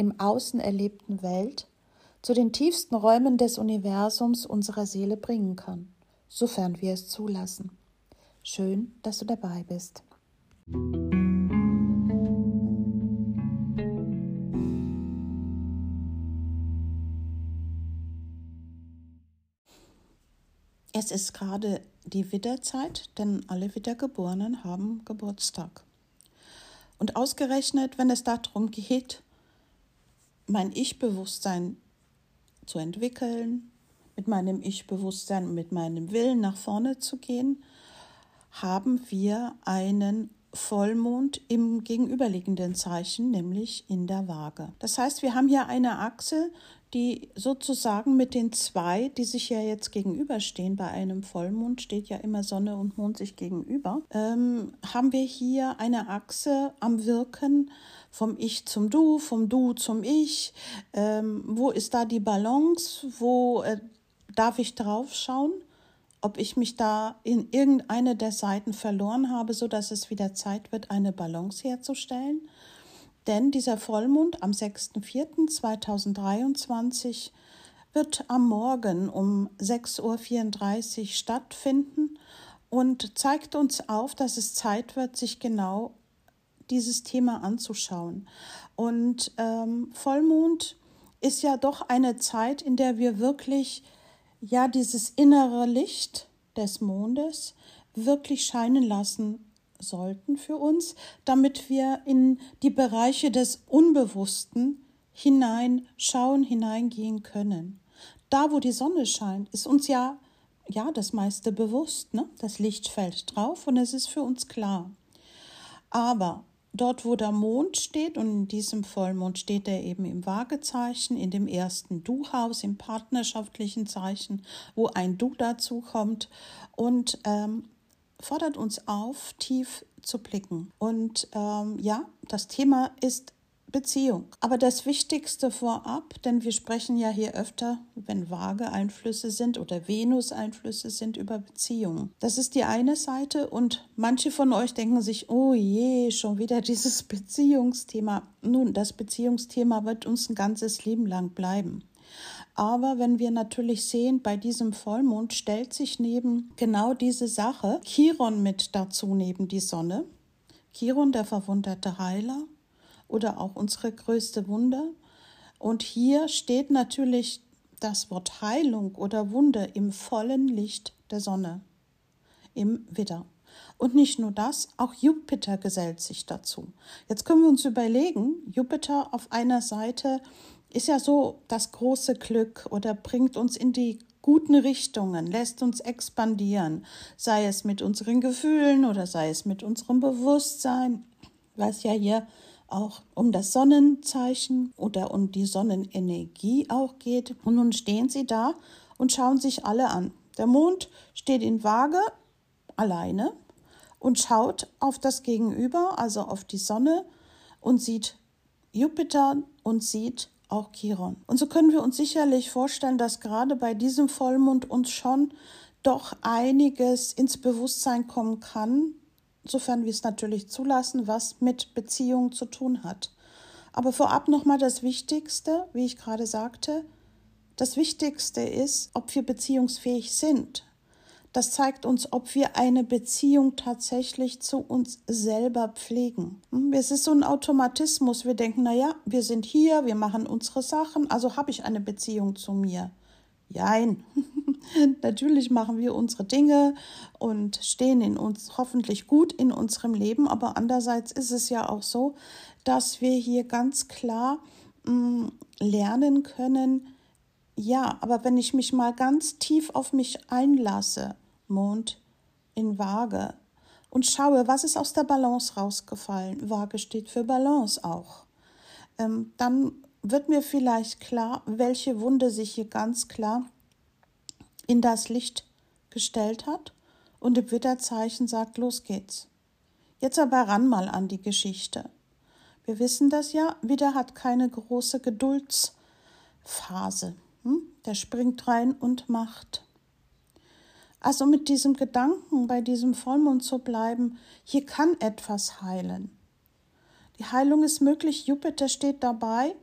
im Außen erlebten Welt zu den tiefsten Räumen des Universums unserer Seele bringen kann, sofern wir es zulassen. Schön, dass du dabei bist. Es ist gerade die Widderzeit, denn alle Wiedergeborenen haben Geburtstag. Und ausgerechnet, wenn es darum geht, mein Ich-Bewusstsein zu entwickeln, mit meinem Ich-Bewusstsein, mit meinem Willen nach vorne zu gehen, haben wir einen Vollmond im gegenüberliegenden Zeichen, nämlich in der Waage. Das heißt, wir haben hier eine Achse, die sozusagen mit den zwei, die sich ja jetzt gegenüberstehen, bei einem Vollmond steht ja immer Sonne und Mond sich gegenüber, ähm, haben wir hier eine Achse am Wirken vom Ich zum Du, vom Du zum Ich. Ähm, wo ist da die Balance? Wo äh, darf ich drauf schauen? Ob ich mich da in irgendeine der Seiten verloren habe, so dass es wieder Zeit wird, eine Balance herzustellen. Denn dieser Vollmond am 6.4.2023 wird am Morgen um 6.34 Uhr stattfinden und zeigt uns auf, dass es Zeit wird, sich genau dieses Thema anzuschauen. Und ähm, Vollmond ist ja doch eine Zeit, in der wir wirklich ja dieses innere Licht des Mondes wirklich scheinen lassen sollten für uns, damit wir in die Bereiche des Unbewussten hineinschauen, hineingehen können. Da, wo die Sonne scheint, ist uns ja ja das meiste bewusst, ne? Das Licht fällt drauf und es ist für uns klar. Aber dort, wo der Mond steht, und in diesem Vollmond steht er eben im Waagezeichen, in dem ersten Du-Haus, im partnerschaftlichen Zeichen, wo ein Du dazu kommt und ähm, fordert uns auf, tief zu blicken. Und ähm, ja, das Thema ist Beziehung. Aber das Wichtigste vorab, denn wir sprechen ja hier öfter, wenn vage Einflüsse sind oder Venus-Einflüsse sind, über Beziehungen. Das ist die eine Seite und manche von euch denken sich, oh je, schon wieder dieses Beziehungsthema. Nun, das Beziehungsthema wird uns ein ganzes Leben lang bleiben. Aber wenn wir natürlich sehen, bei diesem Vollmond stellt sich neben genau diese Sache Chiron mit dazu, neben die Sonne. Chiron, der verwunderte Heiler oder auch unsere größte Wunder. Und hier steht natürlich das Wort Heilung oder Wunder im vollen Licht der Sonne, im Widder. Und nicht nur das, auch Jupiter gesellt sich dazu. Jetzt können wir uns überlegen, Jupiter auf einer Seite ist ja so das große Glück oder bringt uns in die guten Richtungen, lässt uns expandieren, sei es mit unseren Gefühlen oder sei es mit unserem Bewusstsein, es ja hier auch um das Sonnenzeichen oder um die Sonnenenergie auch geht. Und nun stehen sie da und schauen sich alle an. Der Mond steht in Waage alleine und schaut auf das Gegenüber, also auf die Sonne und sieht Jupiter und sieht auch Chiron. Und so können wir uns sicherlich vorstellen, dass gerade bei diesem Vollmond uns schon doch einiges ins Bewusstsein kommen kann, sofern wir es natürlich zulassen, was mit Beziehungen zu tun hat. Aber vorab nochmal das Wichtigste, wie ich gerade sagte, das Wichtigste ist, ob wir beziehungsfähig sind. Das zeigt uns, ob wir eine Beziehung tatsächlich zu uns selber pflegen. Hm, es ist so ein Automatismus. Wir denken, na ja, wir sind hier, wir machen unsere Sachen, also habe ich eine Beziehung zu mir. Jein. Natürlich machen wir unsere Dinge und stehen in uns hoffentlich gut in unserem Leben, aber andererseits ist es ja auch so, dass wir hier ganz klar mh, mm, lernen können, ja, aber wenn ich mich mal ganz tief auf mich einlasse, Mond in Waage, und schaue, was ist aus der Balance rausgefallen, Waage steht für Balance auch, ähm, dann wird mir vielleicht klar, welche Wunde sich hier ganz klar in das Licht gestellt hat und im Witterzeichen sagt, los geht's. Jetzt aber ran mal an die Geschichte. Wir wissen das ja, Widder hat keine große Geduldsphase. Hm? Der springt rein und macht. Also mit diesem Gedanken bei diesem Vollmond zu bleiben, hier kann etwas heilen. Die Heilung ist möglich, Jupiter steht dabei,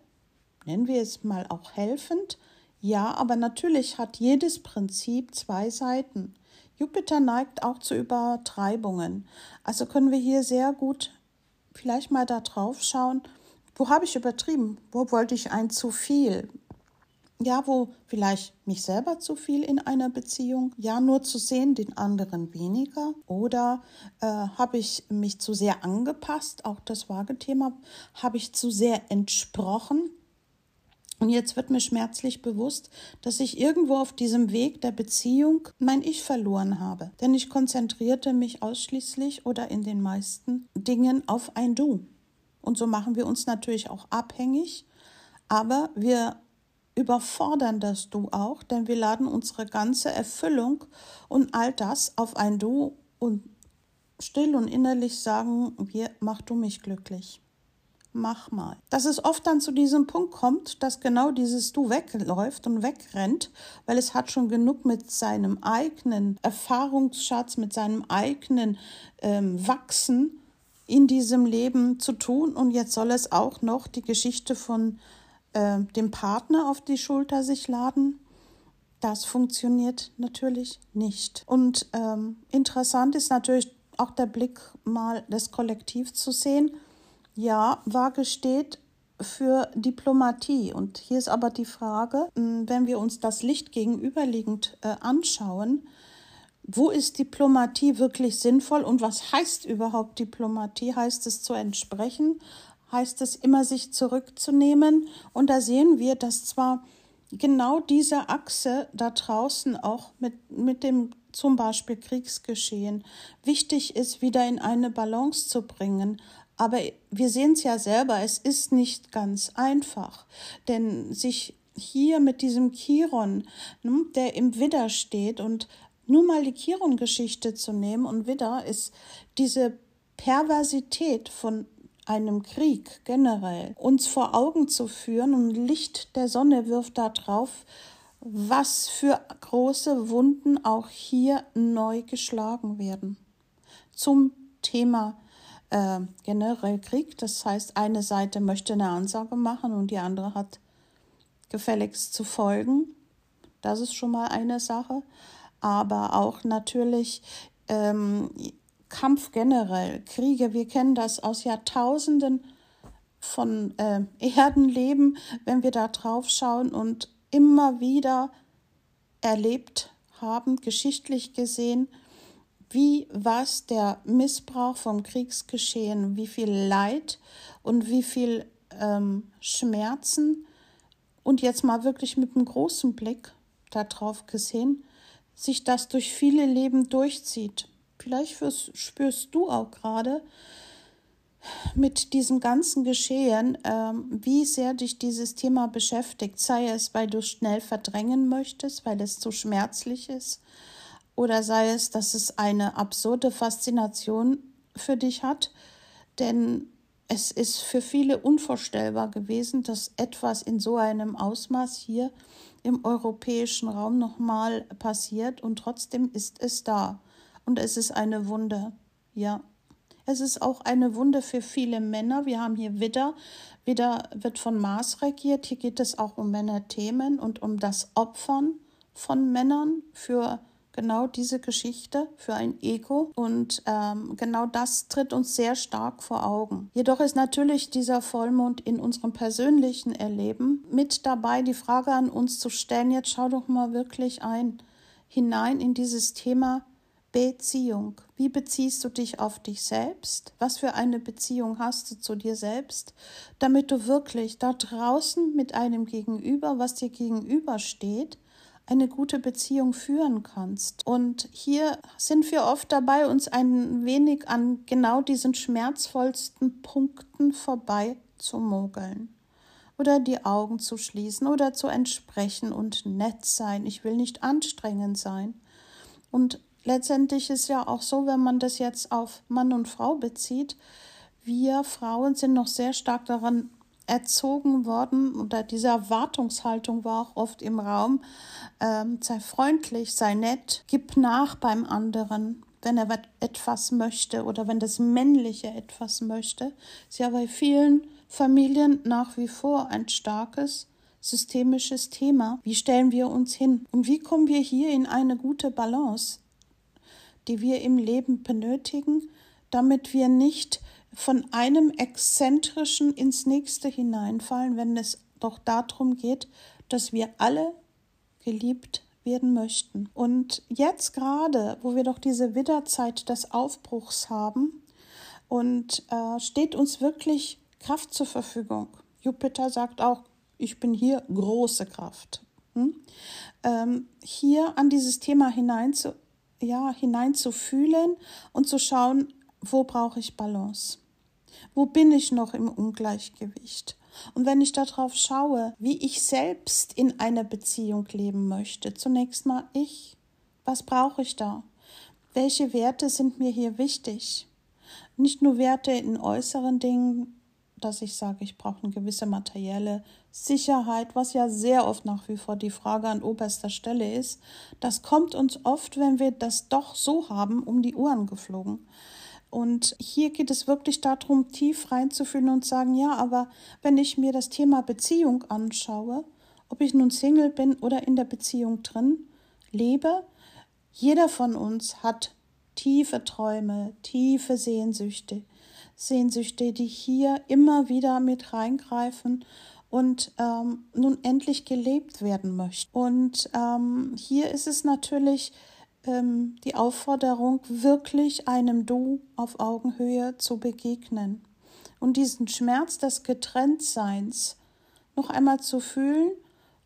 nennen wir es mal auch helfend. Ja, aber natürlich hat jedes Prinzip zwei Seiten. Jupiter neigt auch zu Übertreibungen. Also können wir hier sehr gut vielleicht mal da drauf schauen, wo habe ich übertrieben? Wo wollte ich ein zu viel? Ja, wo vielleicht mich selber zu viel in einer Beziehung, ja, nur zu sehen, den anderen weniger. Oder äh, habe ich mich zu sehr angepasst, auch das Waage-Thema, habe ich zu sehr entsprochen. Und jetzt wird mir schmerzlich bewusst, dass ich irgendwo auf diesem Weg der Beziehung mein Ich verloren habe. Denn ich konzentrierte mich ausschließlich oder in den meisten Dingen auf ein Du. Und so machen wir uns natürlich auch abhängig, aber wir überfordern das Du auch, denn wir laden unsere ganze Erfüllung und all das auf ein Du und still und innerlich sagen wir, mach du mich glücklich. Mach mal. Dass es oft dann zu diesem Punkt kommt, dass genau dieses Du wegläuft und wegrennt, weil es hat schon genug mit seinem eigenen Erfahrungsschatz, mit seinem eigenen ähm, Wachsen in diesem Leben zu tun. Und jetzt soll es auch noch die Geschichte von äh, dem Partner auf die Schulter sich laden. Das funktioniert natürlich nicht. Und ähm, interessant ist natürlich auch der Blick mal des Kollektivs zu sehen. Ja, Waage steht für Diplomatie. Und hier ist aber die Frage, wenn wir uns das Licht gegenüberliegend äh, anschauen, wo ist Diplomatie wirklich sinnvoll und was heißt überhaupt Diplomatie? Heißt es zu entsprechen? heißt es immer, sich zurückzunehmen. Und da sehen wir, dass zwar genau diese Achse da draußen auch mit, mit dem zum Beispiel Kriegsgeschehen wichtig ist, wieder in eine Balance zu bringen. Aber wir sehen es ja selber, es ist nicht ganz einfach, denn sich hier mit diesem Chiron, ne, der im Widder steht und nur mal die Chiron-Geschichte zu nehmen und Widder ist diese Perversität von einem Krieg generell uns vor Augen zu führen und Licht der Sonne wirft da drauf, was für große Wunden auch hier neu geschlagen werden. Zum Thema äh, generell Krieg, das heißt, eine Seite möchte eine Ansage machen und die andere hat gefälligst zu folgen. Das ist schon mal eine Sache. Aber auch natürlich ähm, Kampf generell, Kriege, wir kennen das aus Jahrtausenden von äh, Erdenleben, wenn wir da drauf schauen und immer wieder erlebt haben, geschichtlich gesehen, wie was der Missbrauch vom Kriegsgeschehen, wie viel Leid und wie viel ähm, Schmerzen und jetzt mal wirklich mit einem großen Blick darauf gesehen, sich das durch viele Leben durchzieht. Vielleicht spürst du auch gerade mit diesem ganzen Geschehen, ähm, wie sehr dich dieses Thema beschäftigt, sei es, weil du schnell verdrängen möchtest, weil es zu schmerzlich ist, oder sei es, dass es eine absurde Faszination für dich hat, denn es ist für viele unvorstellbar gewesen, dass etwas in so einem Ausmaß hier im europäischen Raum nochmal passiert und trotzdem ist es da. Und es ist eine Wunde, ja. Es ist auch eine Wunde für viele Männer. Wir haben hier Widder. Widder wird von Mars regiert. Hier geht es auch um Männerthemen und um das Opfern von Männern für genau diese Geschichte für ein Ego und ähm, genau das tritt uns sehr stark vor Augen. Jedoch ist natürlich dieser Vollmond in unserem persönlichen Erleben mit dabei, die Frage an uns zu stellen, jetzt schau doch mal wirklich ein, hinein in dieses Thema Beziehung. Wie beziehst du dich auf dich selbst? Was für eine Beziehung hast du zu dir selbst, damit du wirklich da draußen mit einem Gegenüber, was dir gegenübersteht, eine gute Beziehung führen kannst. Und hier sind wir oft dabei, uns ein wenig an genau diesen schmerzvollsten Punkten vorbei zu mogeln oder die Augen zu schließen oder zu entsprechen und nett sein. Ich will nicht anstrengend sein. Und letztendlich ist ja auch so, wenn man das jetzt auf Mann und Frau bezieht, wir Frauen sind noch sehr stark daran erzogen worden oder diese Erwartungshaltung war auch oft im Raum, ähm, sei freundlich, sei nett, gib nach beim anderen, wenn er etwas möchte oder wenn das Männliche etwas möchte. Ist ja bei vielen Familien nach wie vor ein starkes systemisches Thema. Wie stellen wir uns hin? Und wie kommen wir hier in eine gute Balance, die wir im Leben benötigen, damit wir nicht von einem Exzentrischen ins nächste hineinfallen, wenn es doch darum geht, dass wir alle geliebt werden möchten. Und jetzt gerade, wo wir doch diese Widderzeit des Aufbruchs haben, und äh, steht uns wirklich Kraft zur Verfügung. Jupiter sagt auch, ich bin hier große Kraft. Hm? Ähm, hier an dieses Thema hinein zu, ja, hineinzufühlen und zu schauen, wo brauche ich Balance? Wo bin ich noch im Ungleichgewicht? Und wenn ich darauf schaue, wie ich selbst in einer Beziehung leben möchte, zunächst mal ich, was brauche ich da? Welche Werte sind mir hier wichtig? Nicht nur Werte in äußeren Dingen, dass ich sage, ich brauche eine gewisse materielle Sicherheit, was ja sehr oft nach wie vor die Frage an oberster Stelle ist. Das kommt uns oft, wenn wir das doch so haben, um die Ohren geflogen. Und hier geht es wirklich darum, tief reinzufühlen und sagen, ja, aber wenn ich mir das Thema Beziehung anschaue, ob ich nun Single bin oder in der Beziehung drin lebe, jeder von uns hat tiefe Träume, tiefe Sehnsüchte, Sehnsüchte, die hier immer wieder mit reingreifen und ähm, nun endlich gelebt werden möchten. Und ähm, hier ist es natürlich ähm, die Aufforderung, wirklich einem Du auf Augenhöhe zu begegnen und diesen Schmerz des Getrenntseins noch einmal zu fühlen,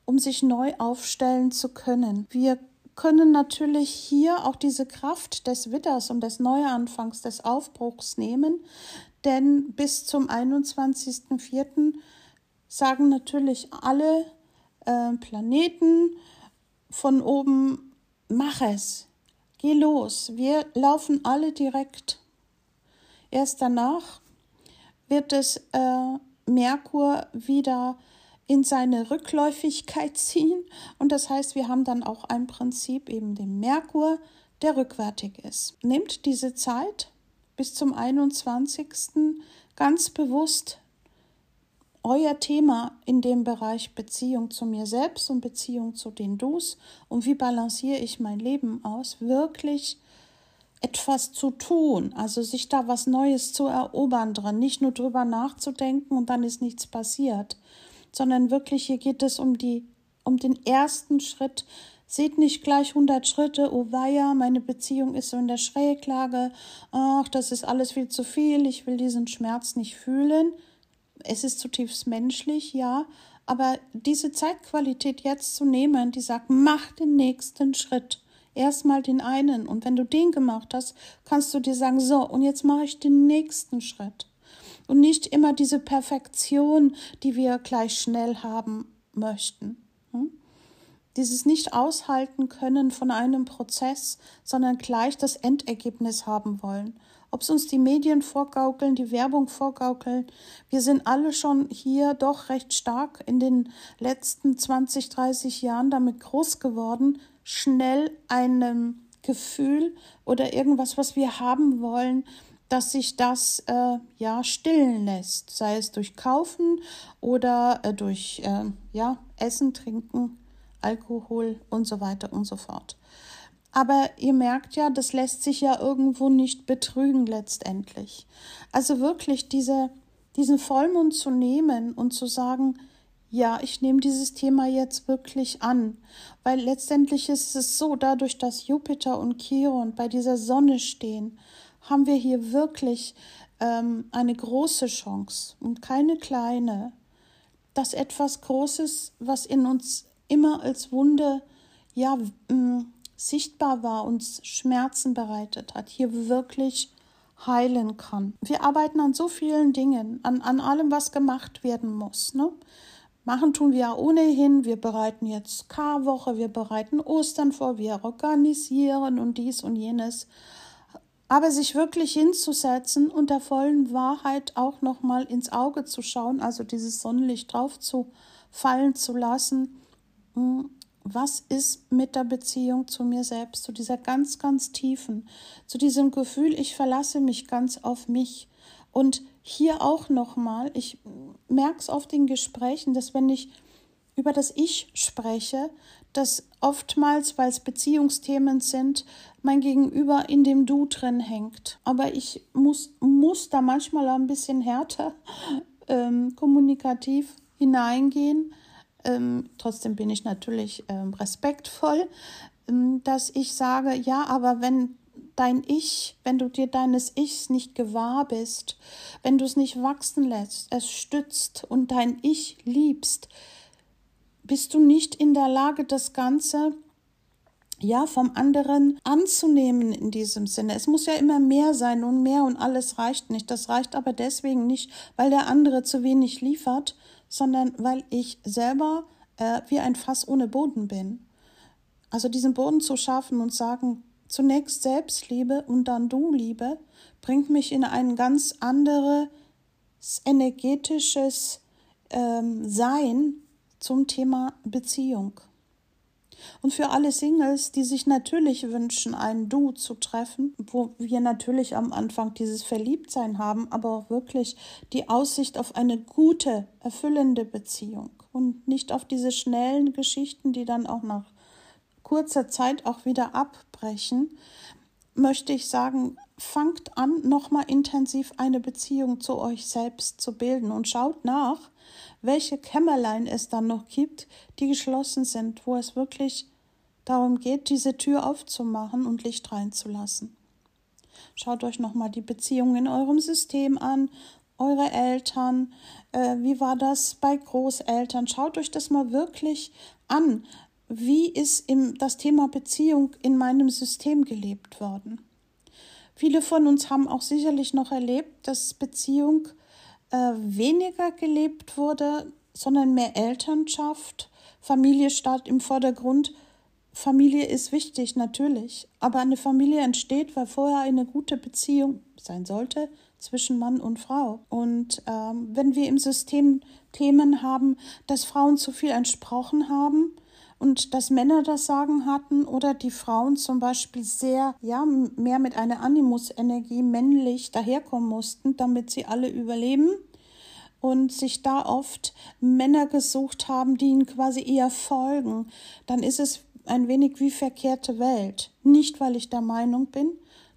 um sich neu aufstellen zu können. Wir können natürlich hier auch diese Kraft des Witters und des Neuanfangs, des Aufbruchs nehmen, denn bis zum 21.04. sagen natürlich alle äh, Planeten von oben, mach es, geh los, wir laufen alle direkt. Erst danach wird es äh, Merkur wieder in seine Rückläufigkeit ziehen. Und das heißt, wir haben dann auch ein Prinzip, eben den Merkur, der rückwärtig ist. Nehmt diese Zeit bis zum 21. ganz bewusst euer Thema in dem Bereich Beziehung zu mir selbst und Beziehung zu den Dus und wie balanciere ich mein Leben aus, wirklich etwas zu tun, also sich da was Neues zu erobern dran, nicht nur drüber nachzudenken und dann ist nichts passiert, sondern wirklich hier geht es um die, um den ersten Schritt. Seht nicht gleich 100 Schritte, oh weia, meine Beziehung ist so in der Schräglage, ach, das ist alles viel zu viel, ich will diesen Schmerz nicht fühlen. Es ist zutiefst menschlich, ja, aber diese Zeitqualität jetzt zu nehmen, die sagt, mach den nächsten Schritt. Erstmal den einen. Und wenn du den gemacht hast, kannst du dir sagen, so, und jetzt mache ich den nächsten Schritt und nicht immer diese Perfektion, die wir gleich schnell haben möchten. Hm? Dieses nicht aushalten können von einem Prozess, sondern gleich das Endergebnis haben wollen. Ob es uns die Medien vorgaukeln, die Werbung vorgaukeln, wir sind alle schon hier doch recht stark in den letzten 20, 30 Jahren damit groß geworden, schnell einem Gefühl oder irgendwas, was wir haben wollen, dass sich das äh, ja stillen lässt, sei es durch Kaufen oder äh, durch äh, ja, Essen, Trinken, Alkohol und so weiter und so fort. Aber ihr merkt ja, das lässt sich ja irgendwo nicht betrügen letztendlich. Also wirklich diese, diesen Vollmond zu nehmen und zu sagen, ja, ich nehme dieses Thema jetzt wirklich an, weil letztendlich ist es so, dadurch, dass Jupiter und Chiron bei dieser Sonne stehen, haben wir hier wirklich ähm, eine große Chance und keine kleine, dass etwas Großes, was in uns immer als Wunde ja sichtbar war, uns Schmerzen bereitet hat, hier wirklich heilen kann. Wir arbeiten an so vielen Dingen, an, an allem, was gemacht werden muss. Ne? Machen tun wir ja ohnehin. Wir bereiten jetzt Karwoche, wir bereiten Ostern vor, wir organisieren und dies und jenes. Aber sich wirklich hinzusetzen und der vollen Wahrheit auch nochmal ins Auge zu schauen, also dieses Sonnenlicht drauf zu fallen zu lassen, hm, was ist mit der Beziehung zu mir selbst, zu dieser ganz, ganz tiefen, zu diesem Gefühl, ich verlasse mich ganz auf mich. Und hier auch nochmal, ich merke es oft in Gesprächen, dass wenn ich über das Ich spreche, dass oftmals, weil es Beziehungsthemen sind, mein Gegenüber in dem Du drin hängt. Aber ich muss, muss da manchmal ein bisschen härter ähm, kommunikativ hineingehen, ähm, trotzdem bin ich natürlich ähm, respektvoll, ähm, dass ich sage, ja, aber wenn dein Ich, wenn du dir deines Ichs nicht gewahr bist, wenn du es nicht wachsen lässt, es stützt und dein Ich liebst, bist du nicht in der Lage, das Ganze ja, vom anderen anzunehmen in diesem Sinne. Es muss ja immer mehr sein und mehr und alles reicht nicht. Das reicht aber deswegen nicht, weil der andere zu wenig liefert, sondern weil ich selber äh, wie ein Fass ohne Boden bin. Also diesen Boden zu schaffen und sagen, zunächst Selbstliebe und dann du Liebe, bringt mich in ein ganz anderes energetisches ähm, Sein zum Thema Beziehung. Und für alle Singles, die sich natürlich wünschen, einen Du zu treffen, wo wir natürlich am Anfang dieses Verliebtsein haben, aber auch wirklich die Aussicht auf eine gute, erfüllende Beziehung. Und nicht auf diese schnellen Geschichten, die dann auch nach kurzer Zeit auch wieder abbrechen, möchte ich sagen, fangt an, nochmal intensiv eine Beziehung zu euch selbst zu bilden und schaut nach, welche Kämmerlein es dann noch gibt, die geschlossen sind, wo es wirklich darum geht, diese Tür aufzumachen und Licht reinzulassen. Schaut euch nochmal die Beziehungen in eurem System an, eure Eltern, äh, wie war das bei Großeltern? Schaut euch das mal wirklich an. Wie ist im, das Thema Beziehung in meinem System gelebt worden? Viele von uns haben auch sicherlich noch erlebt, dass Beziehung äh, weniger gelebt wurde, sondern mehr Elternschaft. Familie stand im Vordergrund. Familie ist wichtig, natürlich. Aber eine Familie entsteht, weil vorher eine gute Beziehung sein sollte zwischen Mann und Frau. Und ähm, wenn wir im System Themen haben, dass Frauen zu viel entsprochen haben, und dass Männer das Sagen hatten oder die Frauen zum Beispiel sehr, ja, mehr mit einer Animusenergie männlich daherkommen mussten, damit sie alle überleben und sich da oft Männer gesucht haben, die ihnen quasi eher folgen, dann ist es ein wenig wie verkehrte Welt. Nicht, weil ich der Meinung bin,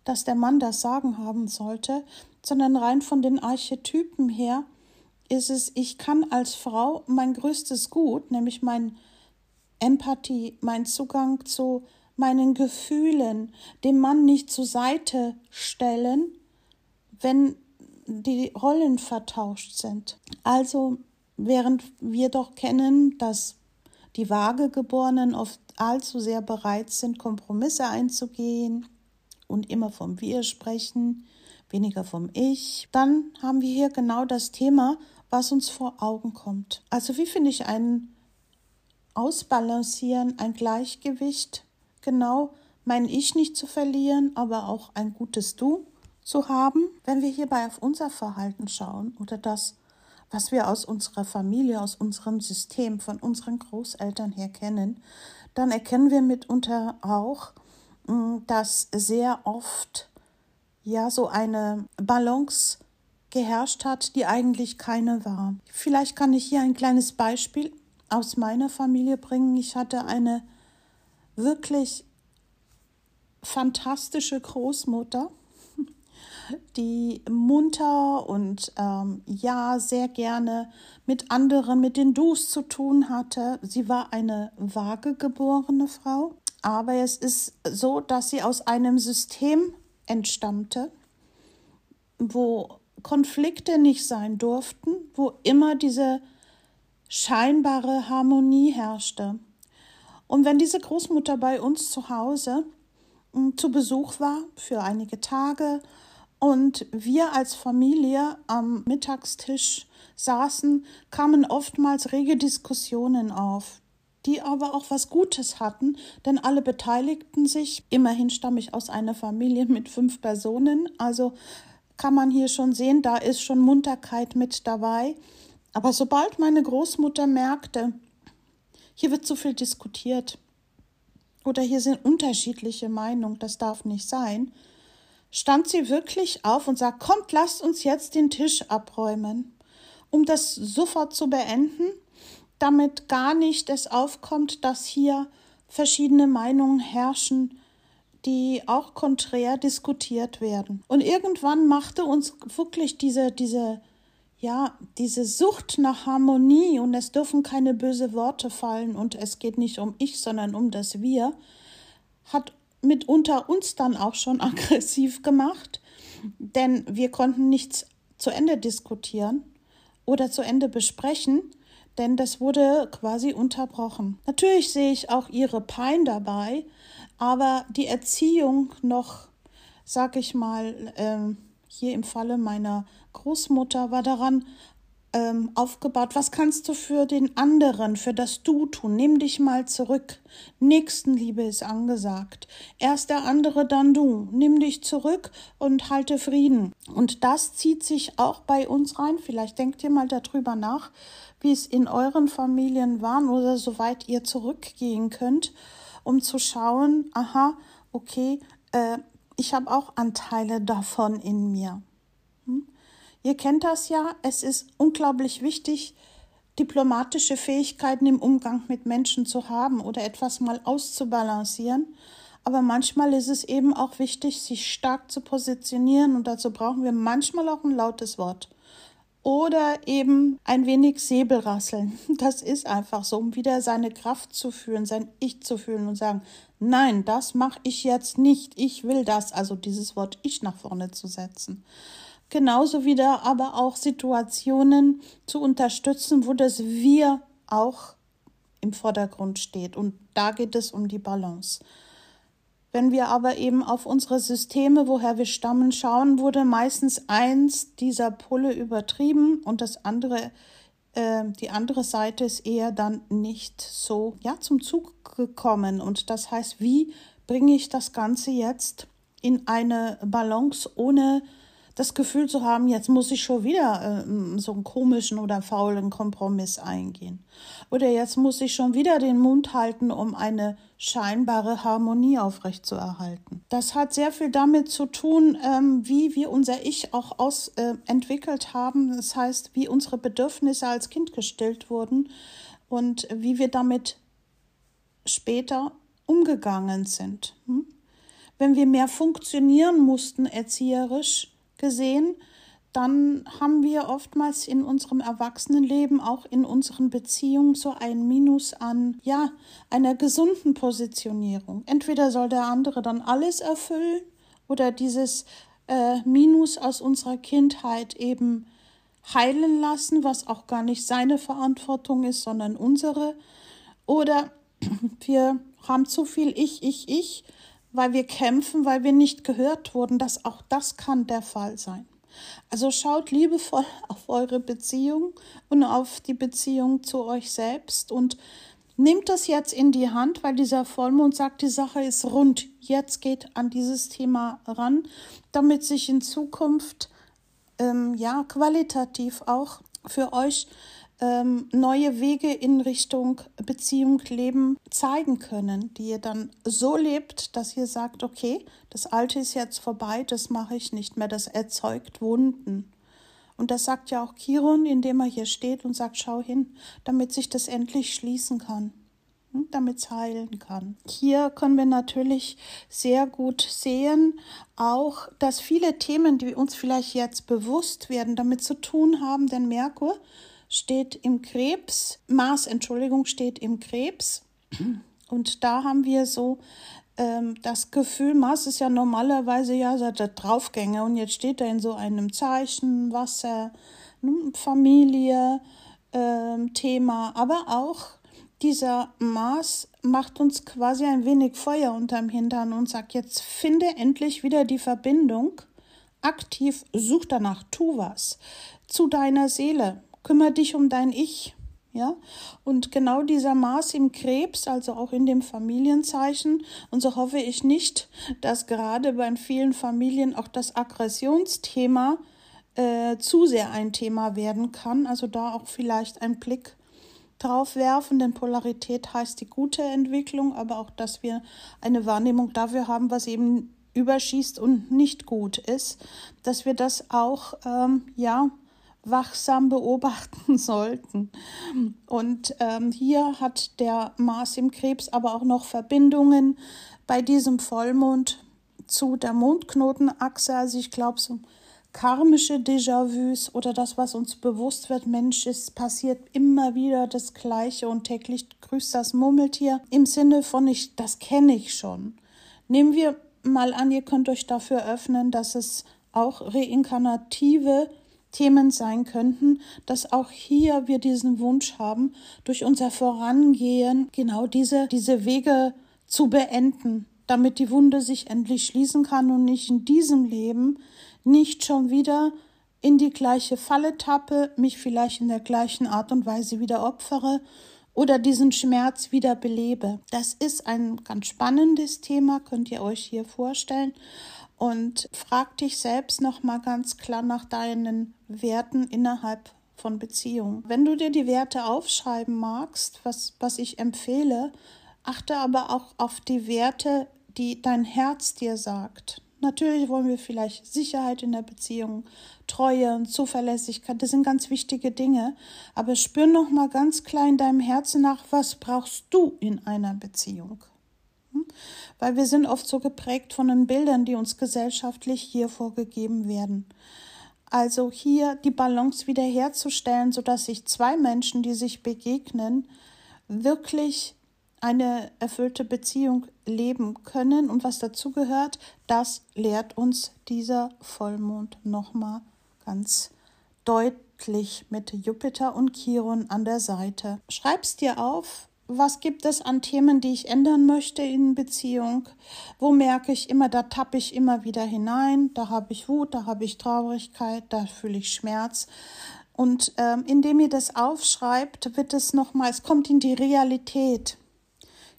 dass der Mann das Sagen haben sollte, sondern rein von den Archetypen her ist es, ich kann als Frau mein größtes Gut, nämlich mein Empathie, mein Zugang zu meinen Gefühlen, dem Mann nicht zur Seite stellen, wenn die Rollen vertauscht sind. Also während wir doch kennen, dass die Vagegeborenen oft allzu sehr bereit sind, Kompromisse einzugehen und immer vom Wir sprechen, weniger vom Ich, dann haben wir hier genau das Thema, was uns vor Augen kommt. Also wie finde ich einen Ausbalancieren, ein Gleichgewicht, genau mein Ich nicht zu verlieren, aber auch ein gutes Du zu haben. Wenn wir hierbei auf unser Verhalten schauen oder das, was wir aus unserer Familie, aus unserem System, von unseren Großeltern her kennen, dann erkennen wir mitunter auch, mm, dass sehr oft ja so eine Balance geherrscht hat, die eigentlich keine war. Vielleicht kann ich hier ein kleines Beispiel aus meiner Familie bringen. Ich hatte eine wirklich fantastische Großmutter, die munter und ähm, ja sehr gerne mit anderen, mit den Dus zu tun hatte. Sie war eine vage geborene Frau, aber es ist so, dass sie aus einem System entstammte, wo Konflikte nicht sein durften, wo immer diese scheinbare Harmonie herrschte. Und wenn diese Großmutter bei uns zu Hause hm, zu Besuch war für einige Tage und wir als Familie am Mittagstisch saßen, kamen oftmals rege Diskussionen auf, die aber auch was Gutes hatten, denn alle beteiligten sich. Immerhin stamme ich aus einer Familie mit fünf Personen, also kann man hier schon sehen, da ist schon Munterkeit mit dabei. Aber sobald meine Großmutter merkte, hier wird zu viel diskutiert oder hier sind unterschiedliche Meinungen, das darf nicht sein, stand sie wirklich auf und sagt, kommt, lasst uns jetzt den Tisch abräumen, um das sofort zu beenden, damit gar nicht es aufkommt, dass hier verschiedene Meinungen herrschen, die auch konträr diskutiert werden. Und irgendwann machte uns wirklich diese, diese, ja, diese Sucht nach Harmonie und es dürfen keine böse Worte fallen und es geht nicht um ich, sondern um das Wir, hat mitunter uns dann auch schon aggressiv gemacht, denn wir konnten nichts zu Ende diskutieren oder zu Ende besprechen, denn das wurde quasi unterbrochen. Natürlich sehe ich auch ihre Pein dabei, aber die Erziehung noch, sag ich mal, ähm, hier im Falle meiner Großmutter war daran ähm, aufgebaut, was kannst du für den anderen, für das Du tun? Nimm dich mal zurück. Nächstenliebe ist angesagt. Erst der andere, dann du. Nimm dich zurück und halte Frieden. Und das zieht sich auch bei uns rein. Vielleicht denkt ihr mal darüber nach, wie es in euren Familien war oder soweit ihr zurückgehen könnt, um zu schauen, aha, okay, äh, ich habe auch Anteile davon in mir. Hm? Ihr kennt das ja, es ist unglaublich wichtig, diplomatische Fähigkeiten im Umgang mit Menschen zu haben oder etwas mal auszubalancieren. Aber manchmal ist es eben auch wichtig, sich stark zu positionieren und dazu brauchen wir manchmal auch ein lautes Wort. Oder eben ein wenig Säbelrasseln. Das ist einfach so, um wieder seine Kraft zu fühlen, sein Ich zu fühlen und sagen, nein, das mache ich jetzt nicht, ich will das, also dieses Wort Ich nach vorne zu setzen genauso wieder aber auch Situationen zu unterstützen, wo das Wir auch im Vordergrund steht. Und da geht es um die Balance. Wenn wir aber eben auf unsere Systeme, woher wir stammen, schauen, wurde meistens eins dieser Pole übertrieben und das andere, äh, die andere Seite ist eher dann nicht so ja, zum Zug gekommen. Und das heißt, wie bringe ich das Ganze jetzt in eine Balance ohne das Gefühl zu haben, jetzt muss ich schon wieder äh, so einen komischen oder faulen Kompromiss eingehen. Oder jetzt muss ich schon wieder den Mund halten, um eine scheinbare Harmonie aufrechtzuerhalten. Das hat sehr viel damit zu tun, ähm, wie wir unser Ich auch aus, äh, entwickelt haben. Das heißt, wie unsere Bedürfnisse als Kind gestillt wurden und wie wir damit später umgegangen sind. Hm? Wenn wir mehr funktionieren mussten erzieherisch, gesehen, dann haben wir oftmals in unserem Erwachsenenleben, auch in unseren Beziehungen, so ein Minus an, ja, einer gesunden Positionierung. Entweder soll der andere dann alles erfüllen oder dieses äh, Minus aus unserer Kindheit eben heilen lassen, was auch gar nicht seine Verantwortung ist, sondern unsere. Oder wir haben zu viel Ich, Ich, Ich weil wir kämpfen, weil wir nicht gehört wurden, dass auch das kann der Fall sein. Also schaut liebevoll auf eure Beziehung und auf die Beziehung zu euch selbst und nehmt das jetzt in die Hand, weil dieser Vollmond sagt, die Sache ist rund. Jetzt geht an dieses Thema ran, damit sich in Zukunft ähm, ja qualitativ auch für euch ähm, neue Wege in Richtung Beziehung, Leben zeigen können, die ihr dann so lebt, dass ihr sagt, okay, das Alte ist jetzt vorbei, das mache ich nicht mehr, das erzeugt Wunden. Und das sagt ja auch Chiron, indem er hier steht und sagt, schau hin, damit sich das endlich schließen kann. hm, damit es heilen kann. Hier können wir natürlich sehr gut sehen, auch, dass viele Themen, die uns vielleicht jetzt bewusst werden, damit zu tun haben, denn Merkur steht im Krebs, Mars, Entschuldigung, steht im Krebs. Und da haben wir so ähm, das Gefühl, Mars ist ja normalerweise ja der Draufgänger und jetzt steht er in so einem Zeichen, Wasser, ne, Familie, ähm, Thema, aber auch dieser Mars macht uns quasi ein wenig Feuer unterm Hintern und sagt, jetzt finde endlich wieder die Verbindung. Aktiv such danach, tu was zu deiner Seele. Kümmere dich um dein Ich. Ja, und genau dieser Mars im Krebs, also auch in dem Familienzeichen, und so hoffe ich nicht, dass gerade bei vielen Familien auch das Aggressionsthema äh, zu sehr ein Thema werden kann. Also da auch vielleicht ein Blick drauf werfen, denn Polarität heißt die gute Entwicklung, aber auch, dass wir eine Wahrnehmung dafür haben, was eben überschießt und nicht gut ist, dass wir das auch, ähm, ja, wachsam beobachten sollten. Und ähm, hier hat der Mars im Krebs aber auch noch Verbindungen bei diesem Vollmond zu der Mondknotenachse. Also ich glaube, so karmische Déjà-vus oder das, was uns bewusst wird, Mensch, es passiert immer wieder das Gleiche und täglich grüßt das Murmeltier im Sinne von ich, das kenne ich schon. Nehmen wir mal an, ihr könnt euch dafür öffnen, dass es auch reinkarnative Themen sein könnten, dass auch hier wir diesen Wunsch haben, durch unser Vorangehen genau diese, diese Wege zu beenden, damit die Wunde sich endlich schließen kann und nicht in diesem Leben nicht schon wieder in die gleiche Falle tappe, mich vielleicht in der gleichen Art und Weise wieder opfere oder diesen Schmerz wieder belebe. Das ist ein ganz spannendes Thema, könnt ihr euch hier vorstellen. Und frag dich selbst nochmal ganz klar nach deinen Werten innerhalb von Beziehungen. Wenn du dir die Werte aufschreiben magst, was, was ich empfehle, achte aber auch auf die Werte, die dein Herz dir sagt. Natürlich wollen wir vielleicht Sicherheit in der Beziehung, Treue und Zuverlässigkeit, das sind ganz wichtige Dinge. Aber spür noch mal ganz klar in deinem Herzen nach, was brauchst du in einer Beziehung? Hm? Weil wir sind oft so geprägt von den Bildern, die uns gesellschaftlich hier vorgegeben werden. Also hier die Balance wiederherzustellen, sodass sich zwei Menschen, die sich begegnen, wirklich eine erfüllte Beziehung leben können und was dazu gehört, das lehrt uns dieser Vollmond nochmal ganz deutlich mit Jupiter und Chiron an der Seite. Schreib's dir auf, was gibt es an Themen, die ich ändern möchte in Beziehung? Wo merke ich immer, da tappe ich immer wieder hinein, da habe ich Wut, da habe ich Traurigkeit, da fühle ich Schmerz. Und ähm, indem ihr das aufschreibt, wird es nochmal, es kommt in die Realität.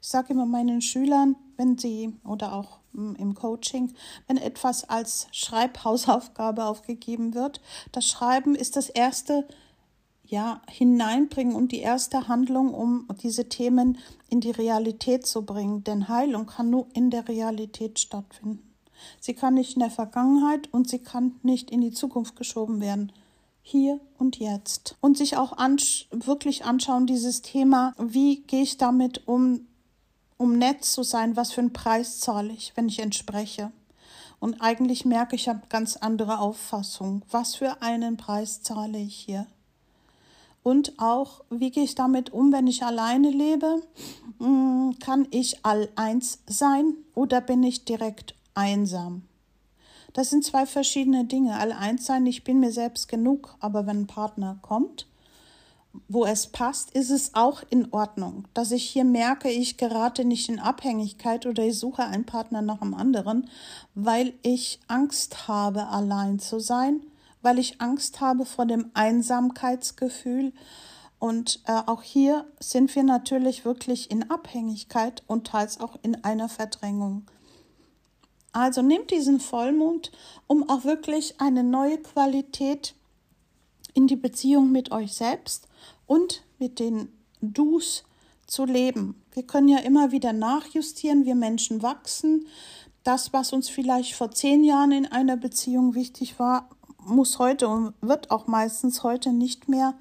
Ich sage immer meinen Schülern, wenn sie oder auch hm, im Coaching, wenn etwas als Schreibhausaufgabe aufgegeben wird, das Schreiben ist das erste ja, hineinbringen und die erste Handlung, um diese Themen in die Realität zu bringen. Denn Heilung kann nur in der Realität stattfinden. Sie kann nicht in der Vergangenheit und sie kann nicht in die Zukunft geschoben werden. Hier und jetzt. Und sich auch ansch wirklich anschauen, dieses Thema, wie gehe ich damit um, um nett zu sein, was für einen Preis zahle ich, wenn ich entspreche. Und eigentlich merke ich, ich habe ganz andere Auffassung. Was für einen Preis zahle ich hier? Und auch, wie gehe ich damit um, wenn ich alleine lebe? Hm, kann ich all eins sein oder bin ich direkt einsam? Das sind zwei verschiedene Dinge. All eins sein, ich bin mir selbst genug, aber wenn ein Partner kommt, wo es passt, ist es auch in Ordnung. Dass ich hier merke, ich gerate nicht in Abhängigkeit oder ich suche einen Partner nach dem anderen, weil ich Angst habe, allein zu sein, weil ich Angst habe vor dem Einsamkeitsgefühl. Und äh, auch hier sind wir natürlich wirklich in Abhängigkeit und teils auch in einer Verdrängung. Also nehmt diesen Vollmond, um auch wirklich eine neue Qualität in die Beziehung mit euch selbst und mit den Dus zu leben. Wir können ja immer wieder nachjustieren, wir Menschen wachsen. Das, was uns vielleicht vor zehn Jahren in einer Beziehung wichtig war, muss heute und wird auch meistens heute nicht mehr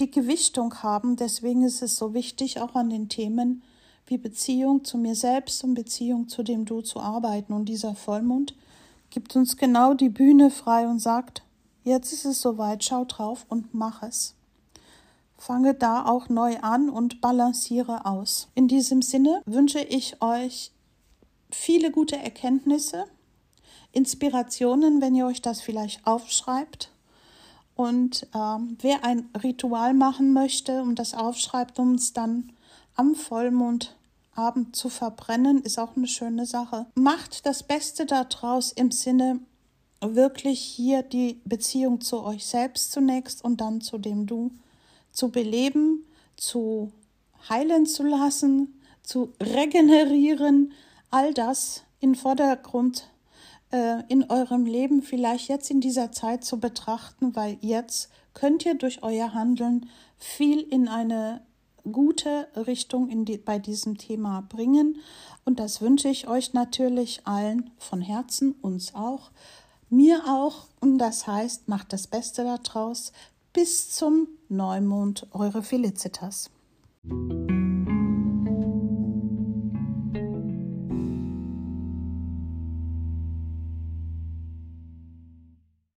die Gewichtung haben. Deswegen ist es so wichtig, auch an den Themen wie Beziehung zu mir selbst und Beziehung zu dem Du zu arbeiten. Und dieser Vollmond gibt uns genau die Bühne frei und sagt, jetzt ist es soweit, schau drauf und mach es. Fange da auch neu an und balanciere aus. In diesem Sinne wünsche ich euch viele gute Erkenntnisse, Inspirationen, wenn ihr euch das vielleicht aufschreibt. Und ähm, wer ein Ritual machen möchte und das aufschreibt, um es dann am Vollmondabend zu verbrennen, ist auch eine schöne Sache. Macht das Beste daraus im Sinne wirklich hier die Beziehung zu euch selbst zunächst und dann zu dem Du zu beleben, zu heilen zu lassen, zu regenerieren, all das in Vordergrund äh, in eurem Leben vielleicht jetzt in dieser Zeit zu betrachten, weil jetzt könnt ihr durch euer Handeln viel in eine gute Richtung in die, bei diesem Thema bringen. Und das wünsche ich euch natürlich allen von Herzen, uns auch, mir auch. Und das heißt, macht das Beste daraus. Bis zum Neumond, eure Felicitas.